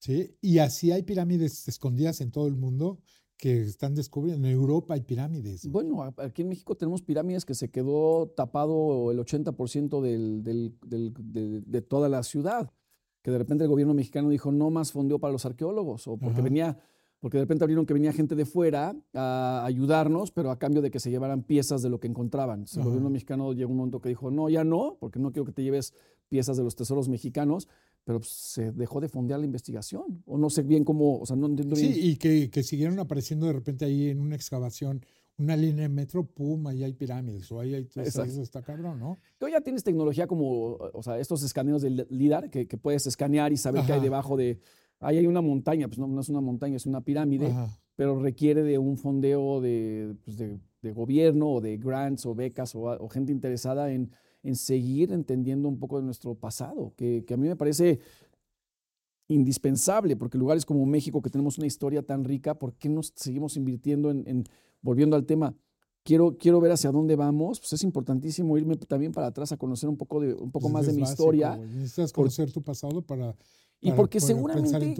¿Sí? Y así hay pirámides escondidas en todo el mundo que están descubriendo. En Europa hay pirámides. güey.
Bueno, aquí en México tenemos pirámides que se quedó tapado el 80% del, del- del- de, de toda la ciudad, que de repente el gobierno mexicano dijo no más fondeo para los arqueólogos, o porque
Ajá.
venía, porque de repente abrieron que venía gente de fuera a ayudarnos, pero a cambio de que se llevaran piezas de lo que encontraban. Entonces, el gobierno mexicano llegó un momento que dijo, no, ya no, porque no quiero que te lleves piezas de los tesoros mexicanos, pero pues, se dejó de fondear la investigación, o no sé bien cómo, o sea, no entiendo bien.
Sí, y que, que siguieron apareciendo de repente ahí en una excavación, una línea de metro, pum, ahí hay pirámides, o ahí hay... o sea,
Exacto.
eso está cabrón, ¿no?
Tú ya tienes tecnología como, o sea, estos escaneos del LIDAR que, que puedes escanear y saber qué hay
Ajá.
debajo de. Ahí hay una montaña, pues no, no es una montaña, es una pirámide,
Ajá.
pero requiere de un fondeo de, pues, de, de gobierno o de grants o becas o, o gente interesada en, en seguir entendiendo un poco de nuestro pasado, que, que a mí me parece indispensable, porque lugares como México, que tenemos una historia tan rica, ¿por qué nos seguimos invirtiendo en, en- volviendo al tema? Quiero, quiero ver hacia dónde vamos, pues es importantísimo irme también para atrás a conocer un poco, de, un poco
Pues
más de mi
básico,
historia.
Necesitas
por-
conocer tu pasado para,
Y porque seguramente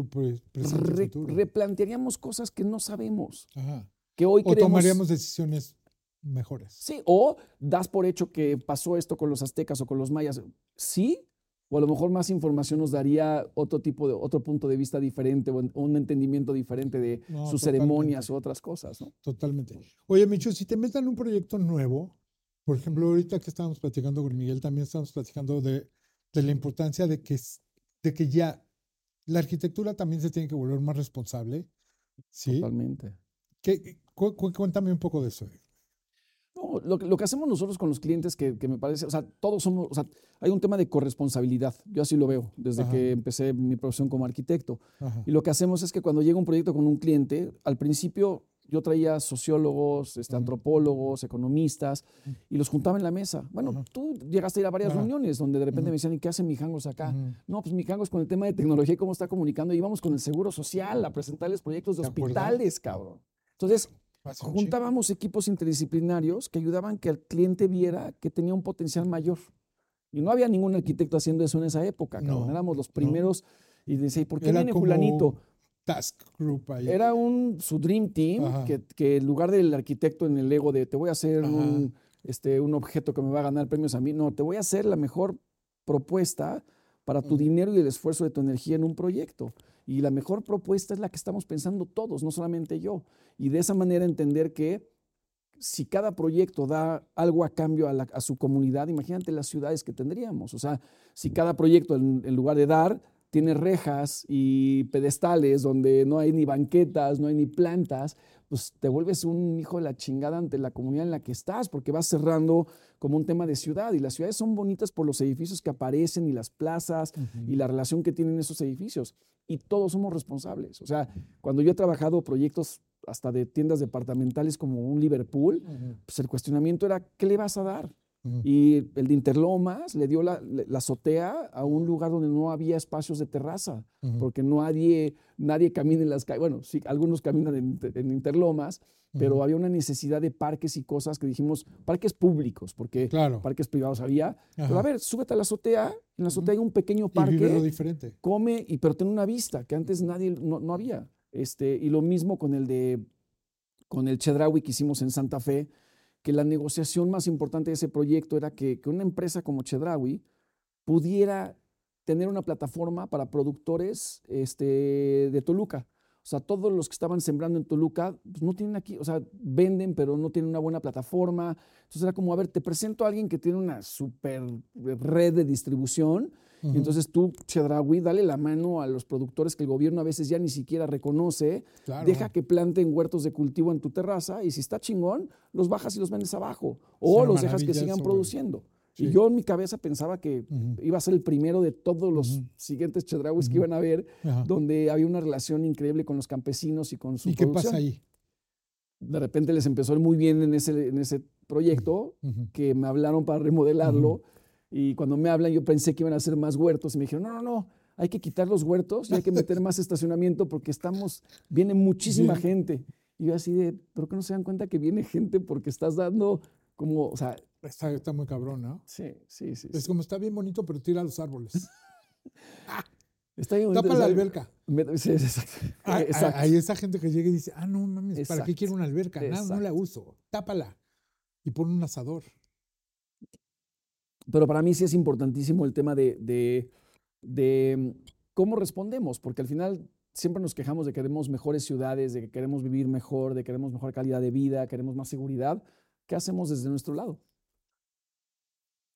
re- replantearíamos cosas que no sabemos,
Ajá.
que hoy
O
queremos...
tomaríamos decisiones mejores.
Sí, o das por hecho que pasó esto con los aztecas o con los mayas. Sí, o a lo mejor más información nos daría otro tipo de, otro punto de vista diferente o un entendimiento diferente de
No,
sus
totalmente.
ceremonias u otras cosas, ¿no?
Totalmente. Oye, Micho, si te metan un proyecto nuevo, por ejemplo, ahorita que estábamos platicando con Miguel, también estamos platicando de, de la importancia de que, de que ya la arquitectura también se tiene que volver más responsable. ¿Sí?
Totalmente.
¿Qué- cu- cu- cuéntame un poco de eso.
No, lo, que- lo que hacemos nosotros con los clientes, que, que me parece, o sea, todos somos, o sea, hay un tema de corresponsabilidad. Yo así lo veo desde
Ajá.
que empecé mi profesión como arquitecto.
Ajá.
Y lo que hacemos es que cuando llega un proyecto con un cliente, al principio yo traía sociólogos, este, antropólogos, economistas, y los juntaba en la mesa. Bueno,
Ajá.
tú llegaste a ir a varias
Ajá.
reuniones donde de repente
Ujú.
me decían, ¿y qué hace Mijangos acá?
Ujú.
No, pues Mijangos con el tema de tecnología y cómo está comunicando, íbamos con el seguro social a presentarles proyectos de hospitales, cabrón. Entonces. Juntábamos equipos interdisciplinarios que ayudaban que el cliente viera que tenía un potencial mayor. Y no había ningún arquitecto haciendo eso en esa época, cabrón.
No,
Éramos los primeros. Y decía, ¿y por qué
Era
viene fulanito?
Task Group ahí.
Era un, su dream team, que, que en lugar del arquitecto en el ego de te voy a hacer un, este, un objeto que me va a ganar premios a mí, no, te voy a hacer la mejor propuesta para tu
Ujú.
dinero y el esfuerzo de tu energía en un proyecto. Y la mejor propuesta es la que estamos pensando todos, no solamente yo. Y de esa manera entender que si cada proyecto da algo a cambio a, su comunidad, imagínate las ciudades que tendríamos. O sea, si cada proyecto en lugar de dar, tiene rejas y pedestales donde no hay ni banquetas, no hay ni plantas, pues te vuelves un hijo de la chingada ante la comunidad en la que estás, porque vas cerrando como un tema de ciudad. Y las ciudades son bonitas por los edificios que aparecen y las plazas y la relación que tienen esos edificios. Y todos somos responsables. O sea, cuando yo he trabajado proyectos hasta de tiendas departamentales como un Liverpool, pues el cuestionamiento era, ¿qué le vas a dar? Y el de Interlomas le dio la, la azotea a un lugar donde no había espacios de terraza,
Ujú.
porque no nadie, nadie camina en las calles. Bueno, sí, algunos caminan en, en Interlomas, pero había una necesidad de parques y cosas que dijimos, parques públicos, porque
Claro.
parques privados había. Pero a
Ajá.
ver, súbete a la azotea, en la azotea hay un pequeño
Y
parque,
diferente.
come, y, pero tiene una vista que antes nadie, no, no había. Este, y lo mismo con el de, con el Chedraui que hicimos en Santa Fe, que la negociación más importante de ese proyecto era que, que una empresa como Chedraui pudiera tener una plataforma para productores este, de Toluca. O sea, todos los que estaban sembrando en Toluca pues, no tienen aquí, o sea, venden, pero no tienen una buena plataforma. Entonces era como, a ver, te presento a alguien que tiene una super red de distribución. Entonces tú, Chedraui, dale la mano a los productores que el gobierno a veces ya ni siquiera reconoce.
Claro.
Deja que planten huertos de cultivo en tu terraza y si está chingón, los bajas y los vendes abajo. O los dejas que sigan produciendo. Y yo en mi cabeza pensaba que iba a ser el primero de todos los siguientes Chedrauis que iban a ver,
ajá.
donde había una relación increíble con los campesinos y con su
¿Y qué
producción.
pasa ahí?
De repente les empezó muy bien en ese, en ese proyecto, que me hablaron para remodelarlo. Y cuando me hablan, yo pensé que iban a hacer más huertos. Y me dijeron, no, no, no, hay que quitar los huertos y hay que meter más estacionamiento porque estamos, viene muchísima
Bien.
gente. Y yo así de, ¿pero qué no se dan cuenta que viene gente porque estás dando como, o sea,
Está, está muy cabrón, ¿no?
sí, sí, sí.
Es
sí.
como está bien bonito, pero tira los árboles.
Está bien bonito,
Tapa la alberca.
me- sí, exacto.
Hay,
Exacto.
hay esa gente que llega y dice, ah, no mames, ¿para qué quiero una alberca? Nada, no la uso. Tápala. Y pon un asador.
Pero para mí sí es importantísimo el tema de, de- mm, cómo respondemos, porque al final siempre nos quejamos de que queremos mejores ciudades, de que queremos vivir mejor, de que queremos mejor calidad de vida, queremos más seguridad. ¿Qué hacemos desde nuestro lado?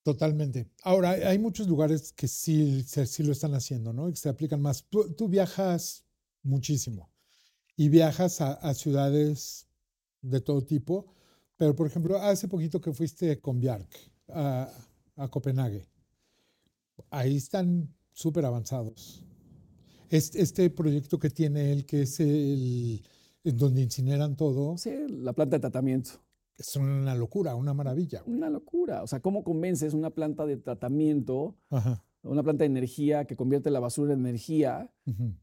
Totalmente. Ahora, hay- muchos lugares que sí, sí lo están haciendo, ¿no? Que se aplican más. Tú, viajas muchísimo y viajas a, ciudades de todo tipo, pero por ejemplo, hace poquito que fuiste con Bjark a, a Copenhague. Ahí están súper avanzados. Este, este proyecto que tiene él, que es el en donde incineran todo,
Sí, la planta de tratamiento.
es una locura, una maravilla. güey.
Una locura. O sea, ¿cómo convences una planta de tratamiento,
Ajá.
una planta de energía que convierte la basura en energía?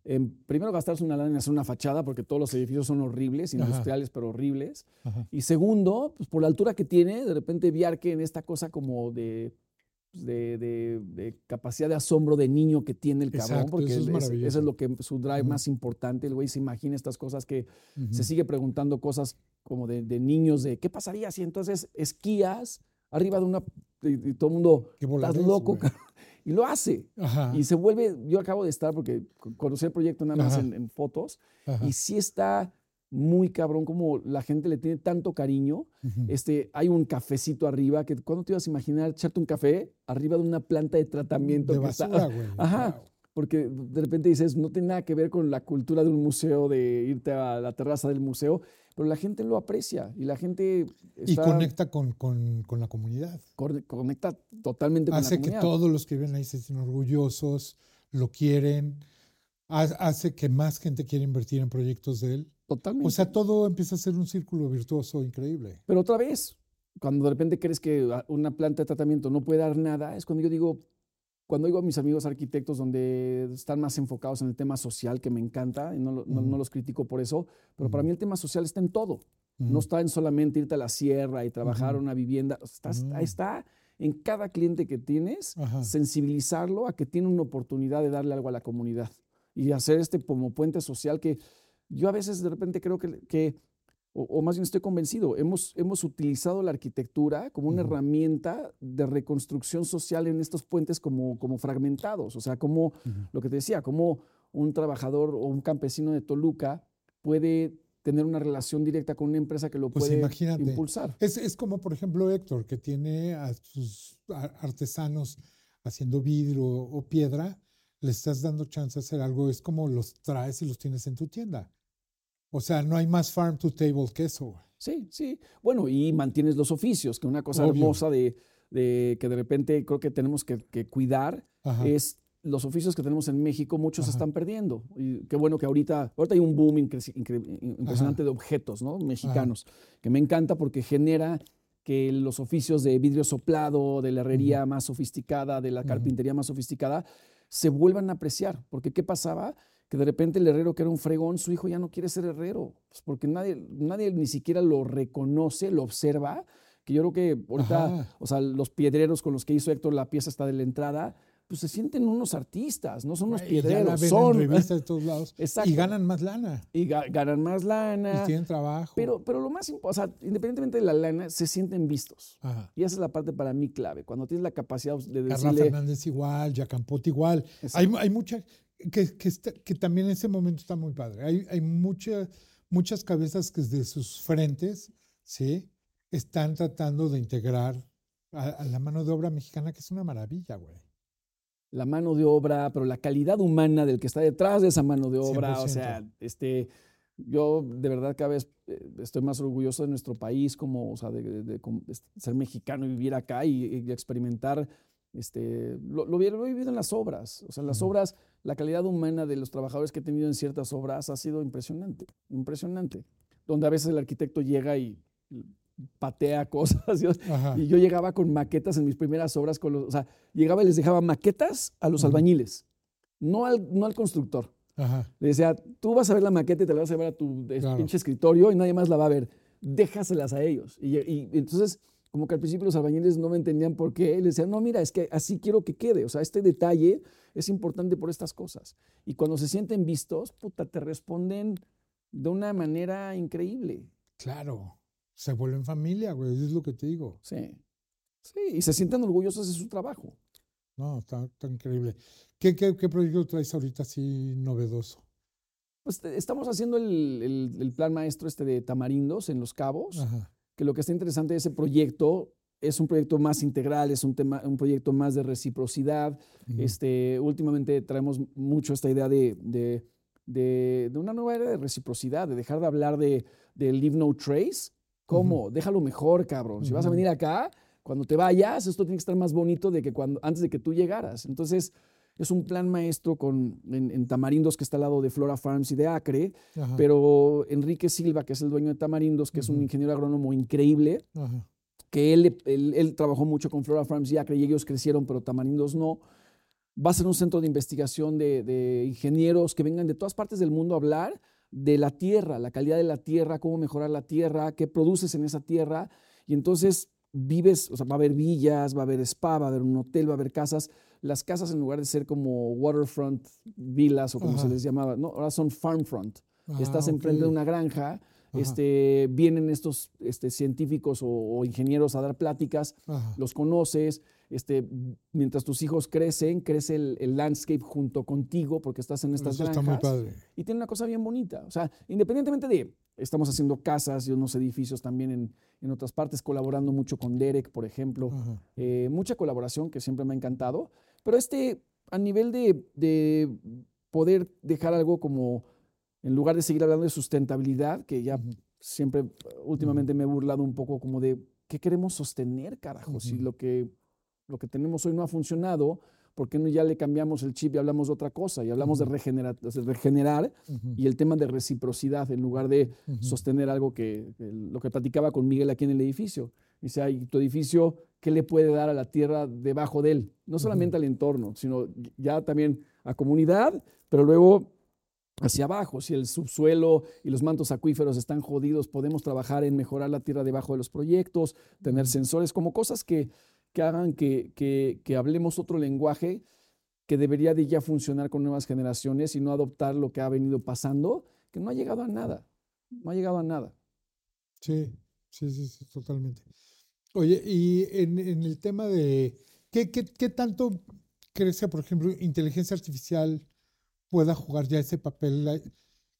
En, primero, gastarse una lana en hacer una fachada, porque todos los edificios son horribles,
Ajá.
industriales, pero horribles.
ajá.
Y segundo, pues por la altura que tiene, de repente Viarque en esta cosa como de, de, de- de capacidad de asombro de niño que tiene el cabrón,
Exacto,
porque
eso es
es- eso es lo que su drive más importante. El güey se imagina estas cosas que se sigue preguntando cosas como de, de niños, de qué pasaría si entonces esquías arriba de una. Y, y todo el mundo, estás loco,
güey.
cabrón". Y lo hace.
Ajá,
Y se vuelve, yo acabo de estar, porque co- conocí el proyecto nada más en, en fotos,
ajá,
y sí está muy cabrón como la gente le tiene tanto cariño. Este, hay un cafecito arriba, que ¿cuándo te ibas a imaginar echarte un café arriba de una planta de tratamiento?
de
que
basura, güey.
Ajá.
Wow.
porque de repente dices, no tiene nada que ver con la cultura de un museo, de irte a la terraza del museo, pero la gente lo aprecia y la gente
Y conecta con, con- con la comunidad.
conecta totalmente con
Hace
la
que
comunidad.
todos los que viven ahí se sienten orgullosos, lo quieren, ha- hace que más gente quiera invertir en proyectos de él.
Totalmente.
O sea, todo empieza a ser un círculo virtuoso increíble.
Pero otra vez, cuando de repente crees que una planta de tratamiento no puede dar nada, es cuando yo digo, cuando oigo a mis amigos arquitectos donde están más enfocados en el tema social, que me encanta, y no, no- no los critico por eso, pero para mí el tema social está en todo. No está en solamente irte a la sierra y trabajar una vivienda, está, está- en cada cliente que tienes, sensibilizarlo a que tiene una oportunidad de darle algo a la comunidad y hacer este como puente social que yo a veces de repente creo que, que o, o más bien estoy convencido, hemos, hemos utilizado la arquitectura como una herramienta de reconstrucción social en estos puentes como, como fragmentados, o sea, como lo que te decía, como un trabajador o un campesino de Toluca puede tener una relación directa con una empresa que lo
Pues
puede
imagínate.
impulsar.
Es, es como, por ejemplo, Héctor, que tiene a sus artesanos haciendo vidrio o piedra, le estás dando chance de hacer algo, es como los traes y los tienes en tu tienda. O sea, no hay más farm to table que eso. güey.
Sí, sí. Bueno, y mantienes los oficios, que una cosa
Obvio.
hermosa de, de que de repente creo que tenemos que, que cuidar
Ajá.
es los oficios que tenemos en México, muchos se
Ajá.
están perdiendo. Y qué bueno que ahorita, ahorita hay un boom impresionante de objetos ¿no? mexicanos, que me encanta porque genera que los oficios de vidrio soplado, de la herrería más sofisticada, de la carpintería más sofisticada, se vuelvan a apreciar. Porque ¿qué pasaba? Que de repente el herrero que era un fregón, su hijo ya no quiere ser herrero, pues porque nadie, nadie ni siquiera lo reconoce, lo observa, que yo creo que ahorita,
Ajá.
o sea, los piedreros con los que hizo Héctor la pieza hasta de la entrada, pues se sienten unos artistas, no son unos piedreros, son...
en revistas de todos lados.
Exacto.
Y ganan más lana.
y ga- ganan más lana.
Y tienen trabajo.
Pero, pero lo más importante, o sea, independientemente de la lana, se sienten vistos.
Ajá.
Y esa es la parte para mí clave. Cuando tienes la capacidad de
Carla
decirle.
Fernández igual, Yacampot igual. Hay, hay mucha, que, que, está- que también ese momento está muy padre. Hay, hay mucha- muchas cabezas que desde sus frentes, ¿sí? Están tratando de integrar a, a la mano de obra mexicana, que es una maravilla, güey.
la mano de obra, pero la calidad humana del que está detrás de esa mano de obra, o
100%.
sea, este, Yo de verdad cada vez eh, estoy más orgulloso de nuestro país, como, o sea, de, de- ser mexicano y vivir acá y, y experimentar. Este, lo, lo, lo he vivido en las obras. O sea, en las obras, la calidad humana de los trabajadores que he tenido en ciertas obras ha sido impresionante, impresionante. Donde a veces el arquitecto llega y patea cosas. Y yo llegaba con maquetas en mis primeras obras, con los, o sea, llegaba y les dejaba maquetas a los albañiles, no al, no al constructor.
Ajá.
Le decía, tú vas a ver la maqueta y te la vas a llevar a tu
Claro.
pinche escritorio y nadie más la va a ver. Déjaselas a ellos. Y, y entonces, como que al principio los albañiles no me entendían por qué. Les decían, no, mira, es que así quiero que quede. O sea, este detalle es importante por estas cosas. Y cuando se sienten vistos, puta, te responden de una manera increíble.
Claro. Se vuelven familia, güey. Es lo que te digo.
Sí. Sí, y se sienten orgullosos de su trabajo.
No, está, está increíble. ¿Qué, qué, qué proyecto traes ahorita así novedoso?
Pues te- estamos haciendo el, el- el plan maestro este de Tamarindos en Los Cabos.
Ajá.
Que lo que está interesante de ese proyecto es un proyecto más integral, es un, tema, un proyecto más de reciprocidad. Este, últimamente traemos mucho esta idea de, de, de- de una nueva era de reciprocidad, de dejar de hablar de, leave no trace. ¿Cómo? Déjalo mejor, cabrón. Si vas a venir acá, cuando te vayas, esto tiene que estar más bonito de que cuando, antes de que tú llegaras. Entonces, es un plan maestro con, en, en Tamarindos, que está al lado de Flora Farms y de Acre,
Ajá.
pero Enrique Silva, que es el dueño de Tamarindos, que es un ingeniero agrónomo increíble,
Ajá.
que él, él, él trabajó mucho con Flora Farms y Acre y ellos crecieron, pero Tamarindos no. Va a ser un centro de investigación de, de ingenieros que vengan de todas partes del mundo a hablar de la tierra, la calidad de la tierra, cómo mejorar la tierra, qué produces en esa tierra. Y entonces vives, o sea, va a haber villas, va a haber spa, va a haber un hotel, va a haber casas. Las casas en lugar de ser como waterfront villas o como se les llamaba, no, ahora son farmfront. Estás
Ah,
enfrente de una granja,
Ajá.
este, vienen estos este, científicos o, o ingenieros a dar pláticas,
Ajá.
los conoces, este, mientras tus hijos crecen, crece el, el landscape junto contigo porque estás en estas
Eso está
granjas
muy padre.
y tiene una cosa bien bonita. O sea, independientemente de, estamos haciendo casas y unos edificios también en, en otras partes, colaborando mucho con Derek, por ejemplo,
Ajá.
eh, mucha colaboración que siempre me ha encantado, pero este, a nivel de, de poder dejar algo como, en lugar de seguir hablando de sustentabilidad, que ya
Ujú.
siempre, últimamente me he burlado un poco como de, ¿qué queremos sostener, carajo? Si
Ujú.
lo que, lo que tenemos hoy no ha funcionado, ¿por qué no ya le cambiamos el chip y hablamos de otra cosa? Y hablamos de,
Ujú.
regenera- de regenerar y el tema de reciprocidad en lugar de sostener algo que, lo que platicaba con Miguel aquí en el edificio. Dice, ay, tu edificio, ¿qué le puede dar a la tierra debajo de él? No solamente al entorno, sino ya también a comunidad, pero luego hacia abajo. Si el subsuelo y los mantos acuíferos están jodidos, podemos trabajar en mejorar la tierra debajo de los proyectos, tener sensores, como cosas que, que hagan que, que- que hablemos otro lenguaje que debería de ya funcionar con nuevas generaciones y no adoptar lo que ha venido pasando, que no ha llegado a nada. No ha llegado a nada.
Sí, sí, sí, sí, totalmente. Oye, y en, en el tema de, ¿qué, qué, qué tanto crees que, por ejemplo, inteligencia artificial pueda jugar ya ese papel la-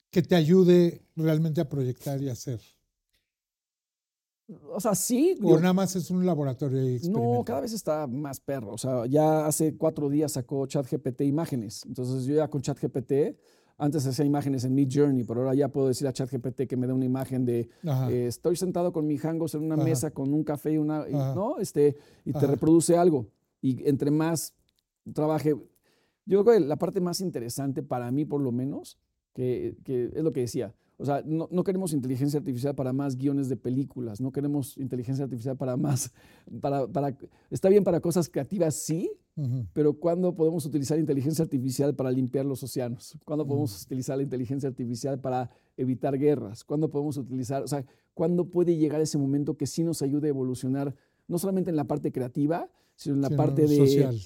que te ayude realmente a proyectar y hacer?
O sea, sí.
¿O nada más es un laboratorio
no, cada vez está más perro. O sea, ya hace cuatro días sacó ChatGPT imágenes. Entonces yo ya con ChatGPT, antes hacía imágenes en Mid Journey, pero ahora ya puedo decir a ChatGPT que me dé una imagen de eh, estoy sentado con mi hangos en una
Ajá.
mesa con un café y una, y-. ¿no? Este, y te
Ajá.
reproduce algo. Y entre más trabaje, yo creo que la parte más interesante para mí, por lo menos, que, que es lo que decía. O sea, no, no queremos inteligencia artificial para más guiones de películas, no queremos inteligencia artificial para más, para, para, está bien para cosas creativas, sí, pero ¿cuándo podemos utilizar inteligencia artificial para limpiar los océanos? ¿Cuándo podemos utilizar la inteligencia artificial para evitar guerras? ¿Cuándo podemos utilizar, o sea, cuándo puede llegar ese momento que sí nos ayude a evolucionar, no solamente en la parte creativa, sino en la
Sino
parte de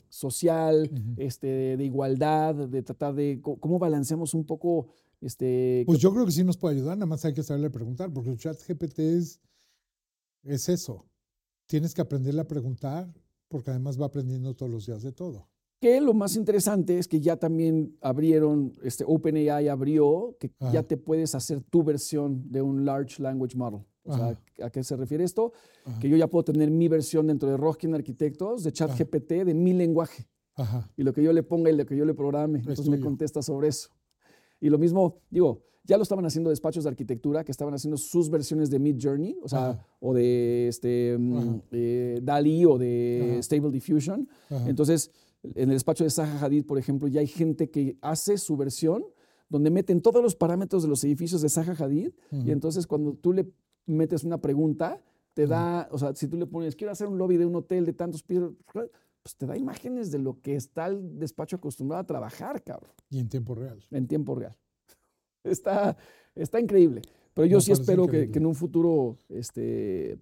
social.
este, de igualdad, de tratar de cómo balanceamos un poco, este,
Pues yo creo que sí nos puede ayudar, nada más hay que saberle preguntar, porque el chat GPT es, es eso. Tienes que aprenderle a preguntar, porque además va aprendiendo todos los días de todo.
Que lo más interesante es que ya también abrieron, este OpenAI abrió que
Ajá.
ya te puedes hacer tu versión de un Large Language Model. O sea. ¿a qué se refiere esto?
Ajá.
Que yo ya puedo tener mi versión dentro de Roskin Arquitectos de ChatGPT de mi lenguaje. Y lo que yo le ponga y lo que yo le programe. Entonces me contesta sobre eso. Y lo mismo, digo, ya lo estaban haciendo despachos de arquitectura que estaban haciendo sus versiones de Mid Journey, o sea,
Ajá.
o de este, mm, eh, DALI o de
Ajá.
Stable Diffusion.
Ajá.
Entonces, en el despacho de Zaha Hadid, por ejemplo, ya hay gente que hace su versión donde meten todos los parámetros de los edificios de Zaha Hadid y entonces cuando tú le metes una pregunta, te da, o sea, si tú le pones, quiero hacer un lobby de un hotel de tantos pisos, pues te da imágenes de lo que está el despacho acostumbrado a trabajar, cabrón,
Y en tiempo real.
en tiempo real. Está, está increíble. Pero yo
Me
sí espero que en un futuro este,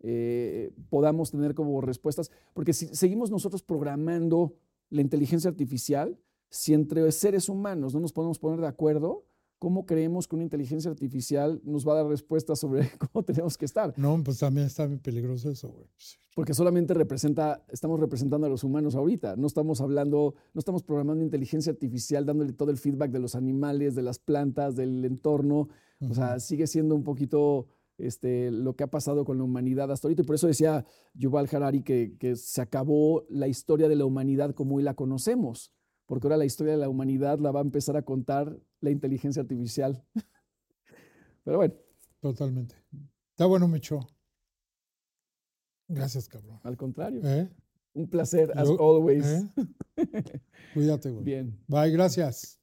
eh, podamos tener como respuestas, porque si seguimos nosotros programando la inteligencia artificial, si entre seres humanos no nos podemos poner de acuerdo, ¿cómo creemos que una inteligencia artificial nos va a dar respuestas sobre cómo tenemos que estar?
No, pues también está bien peligroso eso, güey. Sí.
Porque solamente representa, estamos representando a los humanos ahorita, no estamos hablando, no estamos programando inteligencia artificial dándole todo el feedback de los animales, de las plantas, del entorno, o sea, sigue siendo un poquito este, lo que ha pasado con la humanidad hasta ahorita. Y por eso decía Yuval Harari que, que se acabó la historia de la humanidad como hoy la conocemos, porque ahora la historia de la humanidad la va a empezar a contar la inteligencia artificial. Pero bueno,
Totalmente. Está bueno, Micho. Gracias, cabrón.
al contrario,
¿Eh?
un placer, as
Yo-
always.
¿Eh? Cuídate, güey.
Bien.
Bye, gracias.